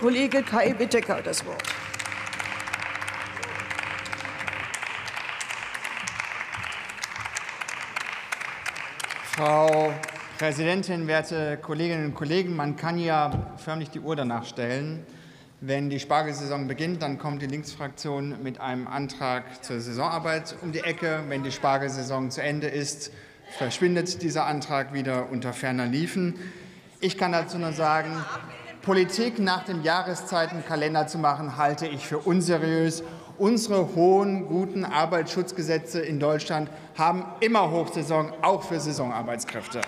Kollege Kai Wittecker das Wort. Frau Präsidentin, werte Kolleginnen und Kollegen! Man kann ja förmlich die Uhr danach stellen. Wenn die Spargelsaison beginnt, dann kommt die Linksfraktion mit einem Antrag zur Saisonarbeit um die Ecke. Wenn die Spargelsaison zu Ende ist, verschwindet dieser Antrag wieder unter ferner Liefen. Ich kann dazu nur sagen, Politik nach dem Jahreszeitenkalender zu machen, halte ich für unseriös. Unsere hohen, guten Arbeitsschutzgesetze in Deutschland haben immer Hochsaison, auch für Saisonarbeitskräfte.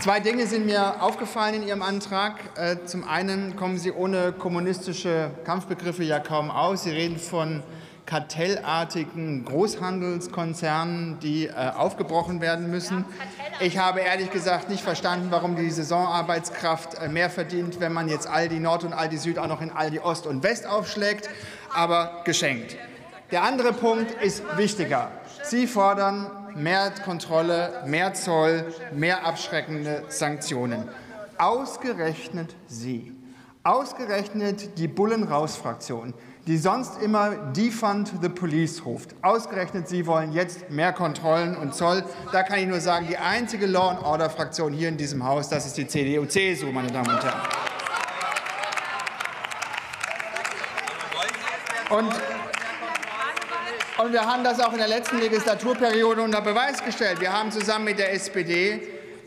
Zwei Dinge sind mir aufgefallen in Ihrem Antrag. Äh, zum einen kommen Sie ohne kommunistische Kampfbegriffe ja kaum aus. Sie reden von kartellartigen Großhandelskonzernen, die äh, aufgebrochen werden müssen. Ich habe ehrlich gesagt nicht verstanden, warum die Saisonarbeitskraft äh, mehr verdient, wenn man jetzt Aldi Nord und Aldi Süd auch noch in Aldi Ost und West aufschlägt, aber geschenkt. Der andere Punkt ist wichtiger. Sie fordern mehr Kontrolle, mehr Zoll, mehr abschreckende Sanktionen. Ausgerechnet Sie, ausgerechnet die Bullen-Raus-Fraktion, die sonst immer Defund the Police ruft. Ausgerechnet Sie wollen jetzt mehr Kontrollen und Zoll. Da kann ich nur sagen, die einzige Law-and-Order-Fraktion hier in diesem Haus, das ist die CDU-CSU, meine Damen und Herren. Und und wir haben das auch in der letzten Legislaturperiode unter Beweis gestellt. Wir haben zusammen mit der SPD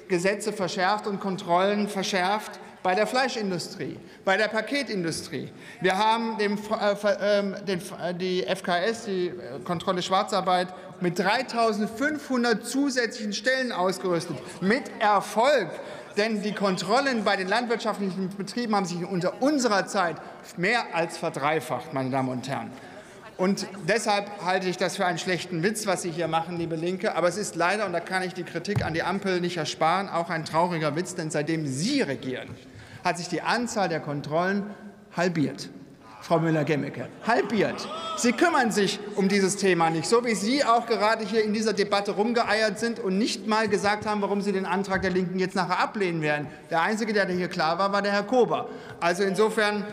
Gesetze verschärft und Kontrollen verschärft bei der Fleischindustrie, bei der Paketindustrie. Wir haben dem, äh, ähm, den, äh, die FKS, die äh, Kontrolle Schwarzarbeit, mit 3.500 zusätzlichen Stellen ausgerüstet. Mit Erfolg. Denn die Kontrollen bei den landwirtschaftlichen Betrieben haben sich unter unserer Zeit mehr als verdreifacht, meine Damen und Herren. Und deshalb halte ich das für einen schlechten Witz, was Sie hier machen, liebe Linke. Aber es ist leider, und da kann ich die Kritik an die Ampel nicht ersparen, auch ein trauriger Witz, denn seitdem Sie regieren, hat sich die Anzahl der Kontrollen halbiert. Frau Müller-Gemmecke, halbiert. Sie kümmern sich um dieses Thema nicht, so wie Sie auch gerade hier in dieser Debatte rumgeeiert sind und nicht mal gesagt haben, warum Sie den Antrag der Linken jetzt nachher ablehnen werden. Der Einzige, der hier klar war, war der Herr Kober. Also insofern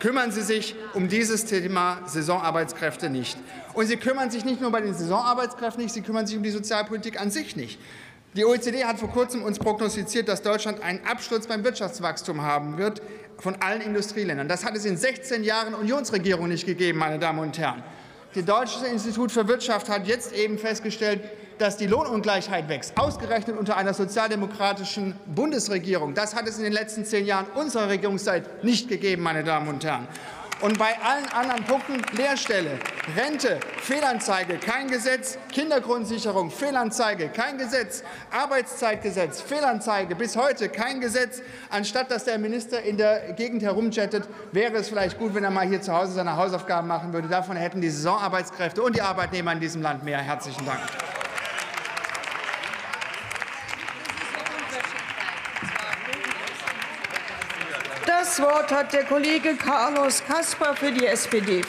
kümmern Sie sich um dieses Thema Saisonarbeitskräfte nicht. Und Sie kümmern sich nicht nur bei den Saisonarbeitskräften nicht, Sie kümmern sich um die Sozialpolitik an sich nicht. Die OECD hat vor kurzem uns prognostiziert, dass Deutschland einen Absturz beim Wirtschaftswachstum haben wird von allen Industrieländern. Das hat es in 16 Jahren Unionsregierung nicht gegeben, meine Damen und Herren. Das Deutsche Institut für Wirtschaft hat jetzt eben festgestellt, dass die Lohnungleichheit wächst, ausgerechnet unter einer sozialdemokratischen Bundesregierung. Das hat es in den letzten zehn Jahren unserer Regierungszeit nicht gegeben, meine Damen und Herren. Und bei allen anderen Punkten Lehrstelle, Rente, Fehlanzeige, kein Gesetz, Kindergrundsicherung, Fehlanzeige, kein Gesetz, Arbeitszeitgesetz, Fehlanzeige, bis heute kein Gesetz. Anstatt dass der Minister in der Gegend herumjettet, wäre es vielleicht gut, wenn er mal hier zu Hause seine Hausaufgaben machen würde. Davon hätten die Saisonarbeitskräfte und die Arbeitnehmer in diesem Land mehr. Herzlichen Dank. Das Wort hat der Kollege Carlos Caspar für die SPD.